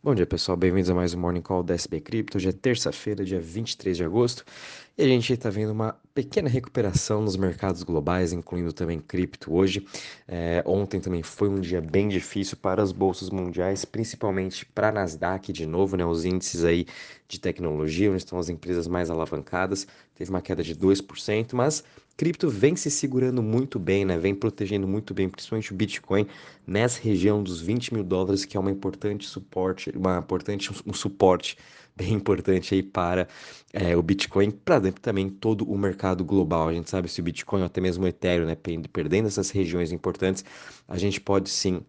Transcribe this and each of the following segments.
Bom dia, pessoal. Bem-vindos a mais um Morning Call da SB Crypto. Hoje é terça-feira, dia 23 de agosto, e a gente está vendo uma pequena recuperação nos mercados globais, incluindo também cripto hoje. É, ontem também foi um dia bem difícil para as bolsas mundiais, principalmente para a Nasdaq, de novo, né, os índices aí de tecnologia, onde estão as empresas mais alavancadas, teve uma queda de 2%, mas cripto vem se segurando muito bem, né? Vem protegendo muito bem, principalmente o Bitcoin nessa região dos 20 mil dólares, que é uma importante suporte, uma importante um suporte bem importante aí para é, o Bitcoin, para também todo o mercado global. A gente sabe se o Bitcoin ou até mesmo o Ethereum, né, perdendo essas regiões importantes, a gente pode sim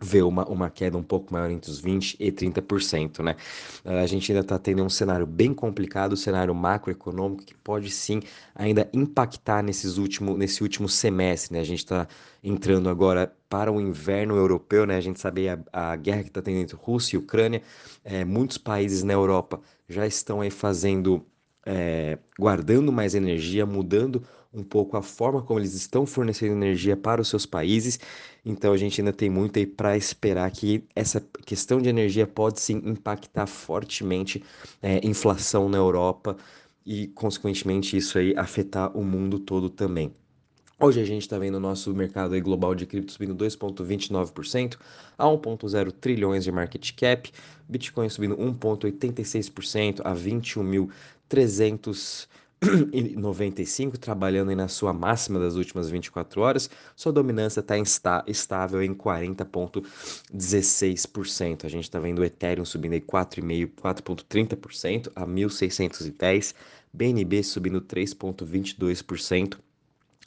ver uma, uma queda um pouco maior entre os 20% e 30%, né? A gente ainda está tendo um cenário bem complicado, um cenário macroeconômico que pode sim ainda impactar nesses último, nesse último semestre, né? A gente está entrando agora para o inverno europeu, né? A gente sabe a, a guerra que está tendo entre Rússia e Ucrânia, é, muitos países na Europa já estão aí fazendo, é, guardando mais energia, mudando um pouco a forma como eles estão fornecendo energia para os seus países. Então a gente ainda tem muito aí para esperar que essa questão de energia pode sim impactar fortemente é, inflação na Europa e, consequentemente, isso aí afetar o mundo todo também. Hoje a gente está vendo o nosso mercado global de cripto subindo 2,29% a 1,0 trilhões de market cap, Bitcoin subindo 1,86% a 21.300 e 95, trabalhando na sua máxima das últimas 24 horas, sua dominância está estável em 40,16%. A gente está vendo o Ethereum subindo aí 4,5%, 4,30% a 1.610, BNB subindo 3,22%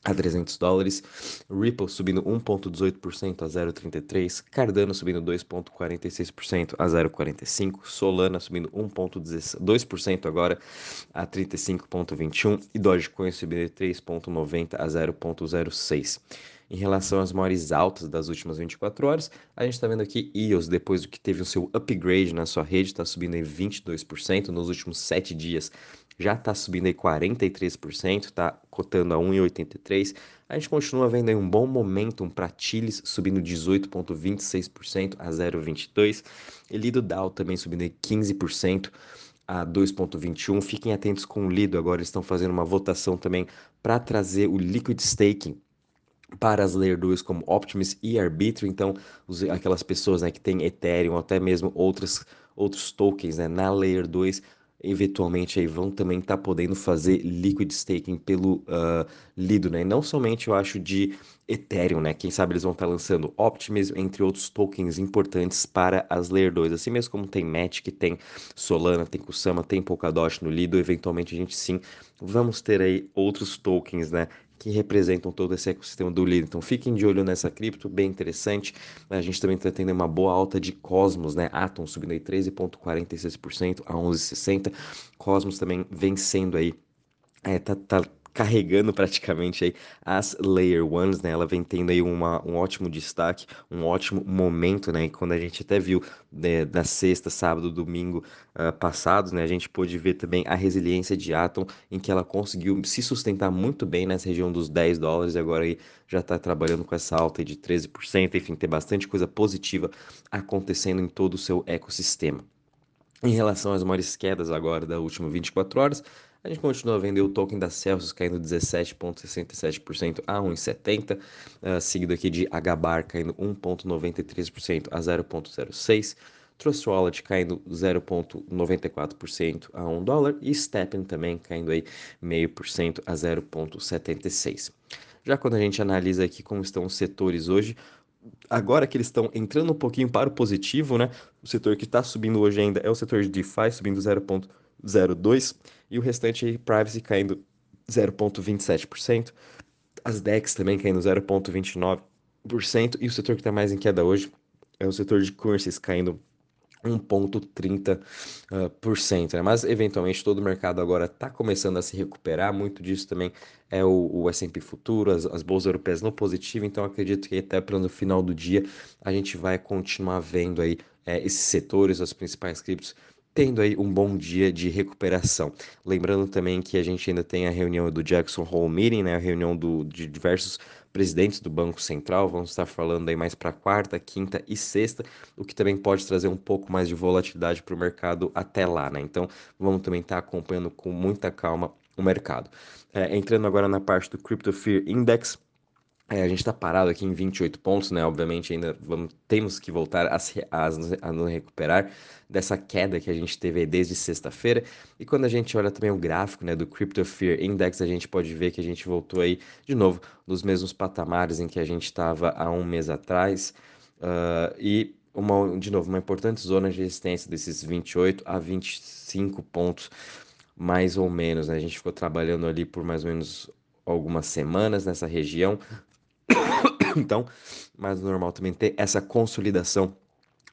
a 300 dólares, Ripple subindo 1,18% a 0,33%, Cardano subindo 2,46% a 0,45%, Solana subindo 1,2% agora a 35,21% e Dogecoin subindo 3,90% a 0,06%. Em relação às maiores altas das últimas 24 horas, a gente está vendo aqui EOS, depois do que teve o seu upgrade na sua rede, está subindo em 22% nos últimos 7 dias já está subindo aí 43%, está cotando a 1,83. A gente continua vendo aí um bom momentum para Chiles subindo 18,26% a 0,22. Lido Dow também subindo aí 15% a 2,21. Fiquem atentos com o Lido, agora estão fazendo uma votação também para trazer o Liquid Staking para as Layer 2 como Optimus e Arbitrum, então os, aquelas pessoas né, que têm Ethereum, até mesmo outras, outros tokens né, na Layer 2 eventualmente aí vão também estar tá podendo fazer liquid staking pelo uh, Lido, né? E não somente eu acho de Ethereum, né? Quem sabe eles vão estar tá lançando Optimism, entre outros tokens importantes para as Layer 2. Assim mesmo como tem Matic, tem Solana, tem Kusama, tem Polkadot no Lido, eventualmente a gente sim vamos ter aí outros tokens, né? Que representam todo esse ecossistema do Lido. Então fiquem de olho nessa cripto, bem interessante. A gente também está tendo uma boa alta de Cosmos, né? Atom subindo aí 13,46% a 11,60%. Cosmos também vencendo aí. É, tá, tá carregando praticamente aí as Layer Ones, né? Ela vem tendo aí uma, um ótimo destaque, um ótimo momento, né? E quando a gente até viu né, na sexta, sábado, domingo uh, passados, né? A gente pôde ver também a resiliência de Atom, em que ela conseguiu se sustentar muito bem nessa região dos 10 dólares e agora aí já está trabalhando com essa alta de 13%, enfim, tem bastante coisa positiva acontecendo em todo o seu ecossistema. Em relação às maiores quedas agora da última 24 horas, a gente continua vendo o token da Celsius caindo 17,67% a 1,70, uh, seguido aqui de HBAR caindo 1,93% a 0,06%. Trust Wallet caindo 0,94% a 1 dólar e Steppen também caindo aí 0,5% a 0,76. Já quando a gente analisa aqui como estão os setores hoje, agora que eles estão entrando um pouquinho para o positivo, né? O setor que está subindo hoje ainda é o setor de DeFi, subindo 0,02%, e o restante Privacy caindo 0,27%, as DEX também caindo 0,29%, e o setor que está mais em queda hoje é o setor de currencies caindo 1,30%. Uh, né? Mas, eventualmente, todo o mercado agora está começando a se recuperar. Muito disso também é o, o S&P Futuro, as, as bolsas europeias no positivo. Então, acredito que até para no final do dia a gente vai continuar vendo aí é, esses setores, as principais criptos tendo aí um bom dia de recuperação. Lembrando também que a gente ainda tem a reunião do Jackson Hole Meeting, né, a reunião do, de diversos presidentes do Banco Central, vamos estar falando aí mais para quarta, quinta e sexta, o que também pode trazer um pouco mais de volatilidade para o mercado até lá, né? Então vamos também estar acompanhando com muita calma o mercado. É, entrando agora na parte do Crypto Fear Index, é, a gente está parado aqui em 28 pontos, né? Obviamente ainda vamos, temos que voltar a, se, a, a nos recuperar dessa queda que a gente teve desde sexta-feira. E quando a gente olha também o gráfico né, do Crypto Fear Index, a gente pode ver que a gente voltou aí de novo nos mesmos patamares em que a gente estava há um mês atrás. Uh, e uma, de novo, uma importante zona de resistência desses 28 a 25 pontos, mais ou menos. Né? A gente ficou trabalhando ali por mais ou menos algumas semanas nessa região, então, mais normal também ter essa consolidação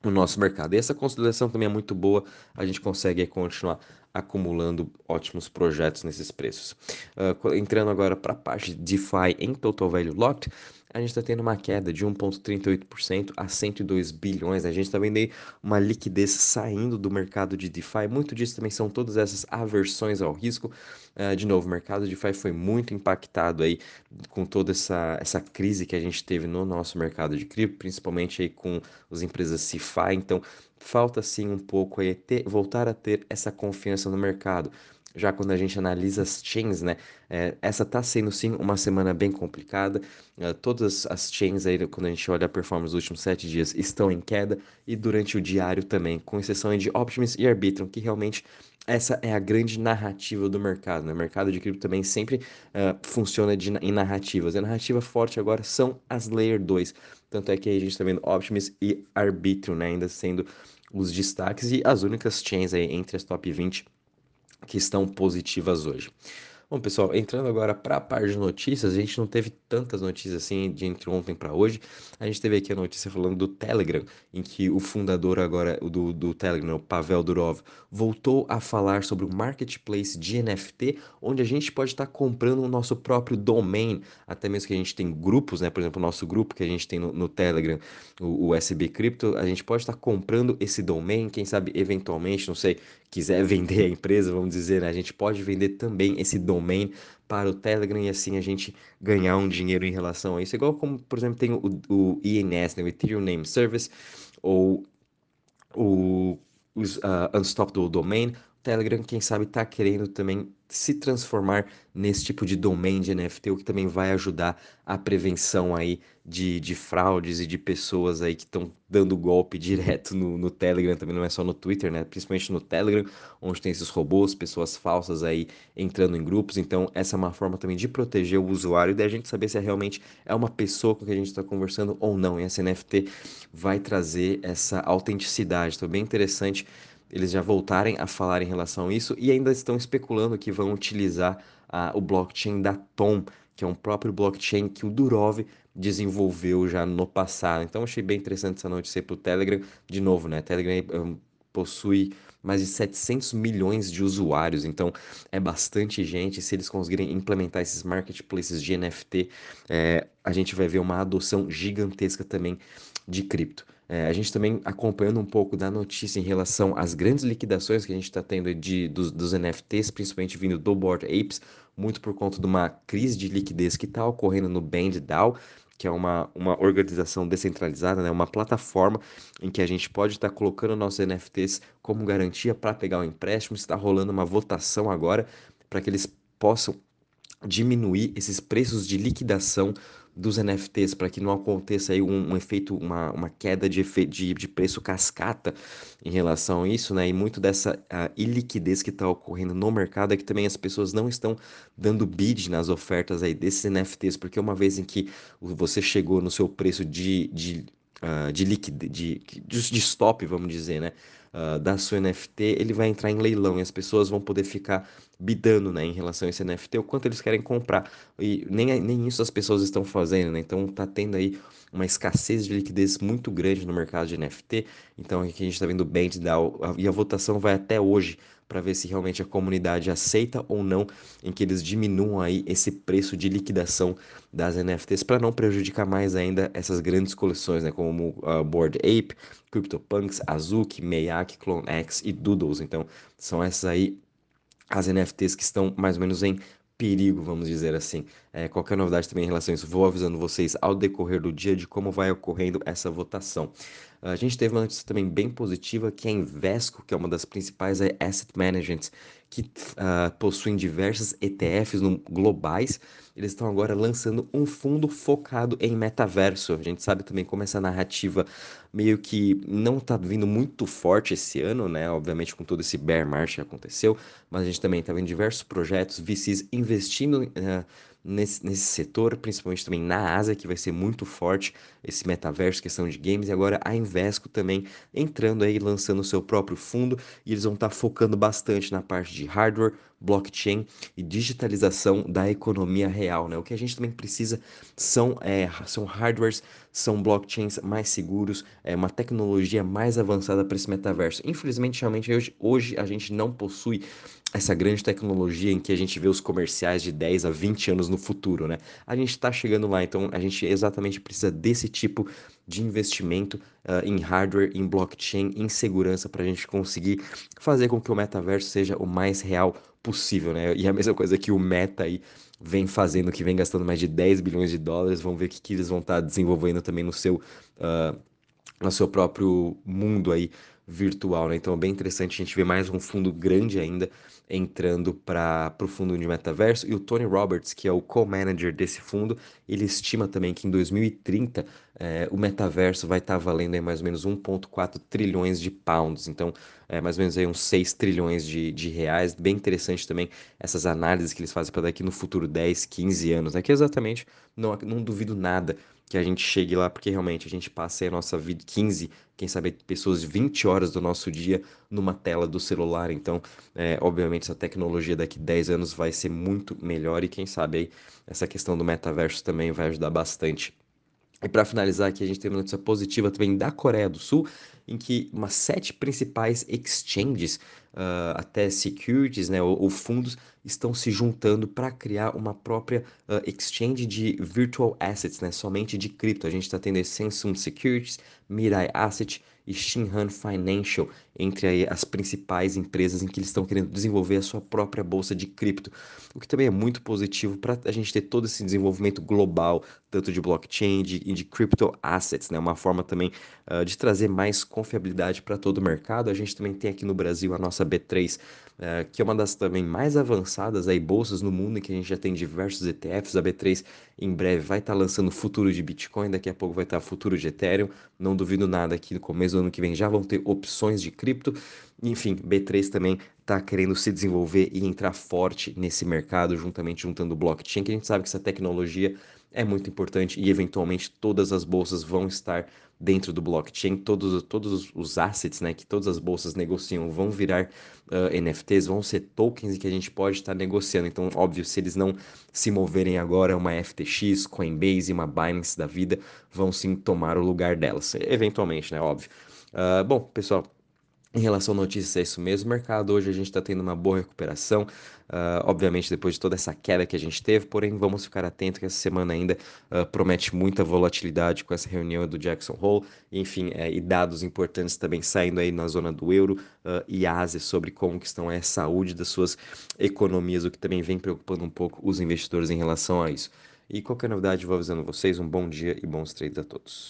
no nosso mercado. E essa consolidação também é muito boa, a gente consegue continuar acumulando ótimos projetos nesses preços. Uh, entrando agora para a parte de DeFi em Total Value Locked, a gente está tendo uma queda de 1,38% a 102 bilhões. A gente está vendo aí uma liquidez saindo do mercado de DeFi. Muito disso também são todas essas aversões ao risco. Uh, de novo, o mercado de DeFi foi muito impactado aí com toda essa, essa crise que a gente teve no nosso mercado de cripto, principalmente aí com as empresas CeFi. Então, falta sim um pouco aí ter, voltar a ter essa confiança no mercado já quando a gente analisa as chains, né? É, essa tá sendo sim uma semana bem complicada. Uh, todas as chains aí, quando a gente olha a performance dos últimos sete dias, estão em queda e durante o diário também, com exceção de Optimus e Arbitrum, que realmente essa é a grande narrativa do mercado. Né? O mercado de cripto também sempre uh, funciona de, em narrativas. A narrativa forte agora são as Layer 2. Tanto é que a gente está vendo Optimus e Arbitrum né? ainda sendo os destaques e as únicas chains aí entre as top 20 que estão positivas hoje. Bom, pessoal, entrando agora para a parte de notícias, a gente não teve tantas notícias assim de entre ontem para hoje. A gente teve aqui a notícia falando do Telegram, em que o fundador agora do, do Telegram, o Pavel Durov, voltou a falar sobre o marketplace de NFT, onde a gente pode estar tá comprando o nosso próprio domain, até mesmo que a gente tem grupos, né? Por exemplo, o nosso grupo que a gente tem no, no Telegram, o, o SB Crypto, a gente pode estar tá comprando esse domain, quem sabe eventualmente, não sei, quiser vender a empresa, vamos dizer, né? a gente pode vender também esse domain para o Telegram e assim a gente ganhar um dinheiro em relação a isso. Igual como, por exemplo, tem o, o INS, né? o Ethereum Name Service, ou o, o uh, Unstoppable Domain. O Telegram, quem sabe, está querendo também se transformar nesse tipo de domain de NFT, o que também vai ajudar a prevenção aí de, de fraudes e de pessoas aí que estão dando golpe direto no, no Telegram, também não é só no Twitter, né? Principalmente no Telegram, onde tem esses robôs, pessoas falsas aí entrando em grupos. Então, essa é uma forma também de proteger o usuário e da gente saber se realmente é uma pessoa com quem a gente está conversando ou não. E essa NFT vai trazer essa autenticidade. Então, bem interessante eles já voltarem a falar em relação a isso e ainda estão especulando que vão utilizar o blockchain da Tom, que é um próprio blockchain que o Durov desenvolveu já no passado. Então achei bem interessante essa notícia para o Telegram. De novo, né? Telegram um, possui mais de 700 milhões de usuários, então é bastante gente. Se eles conseguirem implementar esses marketplaces de NFT, é, a gente vai ver uma adoção gigantesca também de cripto. É, a gente também acompanhando um pouco da notícia em relação às grandes liquidações que a gente está tendo de, dos, dos, NFTs, principalmente vindo do Board Apes, muito por conta de uma crise de liquidez que está ocorrendo no BandDAO, que é uma, uma organização descentralizada, né? uma plataforma em que a gente pode estar tá colocando nossos NFTs como garantia para pegar o um empréstimo. Está rolando uma votação agora para que eles possam diminuir esses preços de liquidação dos NFTs para que não aconteça aí um, um, efeito, uma, uma queda de, de, de preço cascata em relação a isso, né? E muito dessa iliquidez que está ocorrendo no mercado é que também as pessoas não estão dando bid nas ofertas aí desses NFTs, porque uma vez em que você chegou no seu preço de, de, uh, de, liquidez, de, de, de stop, vamos dizer, né? Uh, da sua NFT, ele vai entrar em leilão e as pessoas vão poder ficar bidando, né, em relação a esse NFT, o quanto eles querem comprar. E nem, nem isso as pessoas estão fazendo, né? Então tá tendo aí uma escassez de liquidez muito grande no mercado de NFT. Então aqui a gente está vendo o BandDAO e a votação vai até hoje para ver se realmente a comunidade aceita ou não em que eles diminuam aí esse preço de liquidação das NFTs para não prejudicar mais ainda essas grandes coleções, né, como uh, Bored Ape, CryptoPunks, Azuki, Mayak, CloneX e Doodles. Então, são essas aí as NFTs que estão mais ou menos em perigo, vamos dizer assim. É, qualquer novidade também em relação a isso, vou avisando vocês ao decorrer do dia de como vai ocorrendo essa votação. A gente teve uma notícia também bem positiva que é a Invesco, que é uma das principais é, asset managers que uh, possuem diversas ETFs no, globais, eles estão agora lançando um fundo focado em metaverso. A gente sabe também como essa narrativa meio que não está vindo muito forte esse ano, né? Obviamente com todo esse bear market que aconteceu, mas a gente também está vendo diversos projetos, VCs investindo uh, nesse, nesse setor, principalmente também na Ásia, que vai ser muito forte esse metaverso, questão de games, e agora a Invesco também entrando aí, lançando o seu próprio fundo, e eles vão estar tá focando bastante na parte de hardware, blockchain e digitalização da economia real, né? O que a gente também precisa são, é, são hardwares, são blockchains mais seguros, é uma tecnologia mais avançada para esse metaverso. Infelizmente, realmente, hoje, hoje a gente não possui essa grande tecnologia em que a gente vê os comerciais de 10 a 20 anos no futuro, né? A gente está chegando lá, então a gente exatamente precisa desse tipo de investimento uh, em hardware, em blockchain, em segurança para a gente conseguir fazer com que o metaverso seja o mais real possível, né? E a mesma coisa que o Meta aí vem fazendo, que vem gastando mais de 10 bilhões de dólares, vamos ver o que, que eles vão estar tá desenvolvendo também no seu, uh, no seu próprio mundo aí virtual, né? Então é bem interessante a gente ver mais um fundo grande ainda entrando para o fundo de metaverso. E o Tony Roberts, que é o co-manager desse fundo, ele estima também que em 2030 é, o metaverso vai estar tá valendo aí mais ou menos 1,4 trilhões de pounds. Então, é, mais ou menos aí uns 6 trilhões de, de reais. Bem interessante também essas análises que eles fazem para daqui no futuro 10, 15 anos. Aqui exatamente, não, não duvido nada que a gente chegue lá, porque realmente a gente passa a nossa vida 15, quem sabe pessoas 20 horas do nosso dia numa tela do celular. Então, é, obviamente, essa tecnologia daqui 10 anos vai ser muito melhor e quem sabe aí essa questão do metaverso também vai ajudar bastante. E para finalizar aqui, a gente tem uma notícia positiva também da Coreia do Sul, em que umas sete principais exchanges, uh, até securities, né, ou, ou, fundos, estão se juntando para criar uma própria uh, exchange de virtual assets, né, somente de cripto. A gente está tendo Samsung Securities, Mirai Asset e Shinhan Financial, entre aí as principais empresas em que eles estão querendo desenvolver a sua própria bolsa de cripto, o que também é muito positivo para a gente ter todo esse desenvolvimento global, tanto de blockchain e de crypto assets, né? Uma forma também uh, de trazer mais confiabilidade para todo o mercado. A gente também tem aqui no Brasil a nossa B3, uh, que é uma das também mais avançadas aí bolsas no mundo, em que a gente já tem diversos ETFs. A B3 em breve vai estar tá lançando futuro de Bitcoin, daqui a pouco vai estar tá futuro de Ethereum. Não duvido nada que no começo do ano que vem já vão ter opções de cripto. Enfim, B3 também está querendo se desenvolver e entrar forte nesse mercado, juntamente juntando o blockchain, que a gente sabe que essa tecnologia é muito importante e eventualmente todas as bolsas vão estar dentro do blockchain, todos, todos os assets né, que todas as bolsas negociam vão virar uh, NFTs, vão ser tokens que a gente pode estar negociando. Então, óbvio, se eles não se moverem agora, uma FTX, Coinbase, uma Binance da vida vão sim tomar o lugar delas, eventualmente, né? Óbvio. Uh, bom, pessoal, em relação a notícias, é isso mesmo. Mercado hoje a gente está tendo uma boa recuperação, uh, obviamente depois de toda essa queda que a gente teve, porém vamos ficar atentos que essa semana ainda uh, promete muita volatilidade com essa reunião do Jackson Hole, enfim, é, e dados importantes também saindo aí na zona do euro uh, e Ásia sobre como que estão a saúde das suas economias, o que também vem preocupando um pouco os investidores em relação a isso. E qualquer novidade, vou avisando vocês. Um bom dia e bons trades a todos.